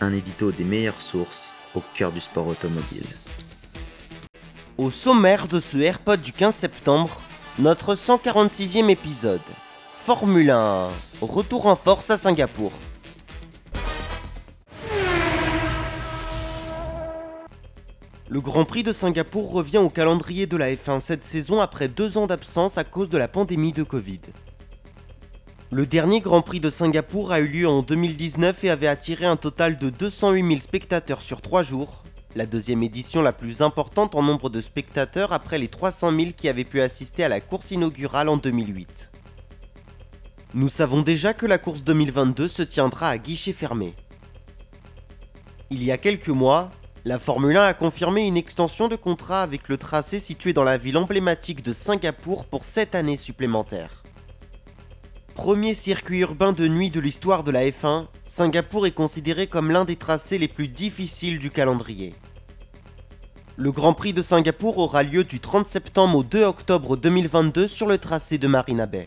Un édito des meilleures sources au cœur du sport automobile. Au sommaire de ce AirPod du 15 septembre, notre 146e épisode. Formule 1. Retour en force à Singapour. Le Grand Prix de Singapour revient au calendrier de la F1 cette saison après deux ans d'absence à cause de la pandémie de Covid. Le dernier Grand Prix de Singapour a eu lieu en 2019 et avait attiré un total de 208 000 spectateurs sur trois jours, la deuxième édition la plus importante en nombre de spectateurs après les 300 000 qui avaient pu assister à la course inaugurale en 2008. Nous savons déjà que la course 2022 se tiendra à guichet fermé. Il y a quelques mois, la Formule 1 a confirmé une extension de contrat avec le tracé situé dans la ville emblématique de Singapour pour 7 années supplémentaires. Premier circuit urbain de nuit de l'histoire de la F1, Singapour est considéré comme l'un des tracés les plus difficiles du calendrier. Le Grand Prix de Singapour aura lieu du 30 septembre au 2 octobre 2022 sur le tracé de Marina Bay.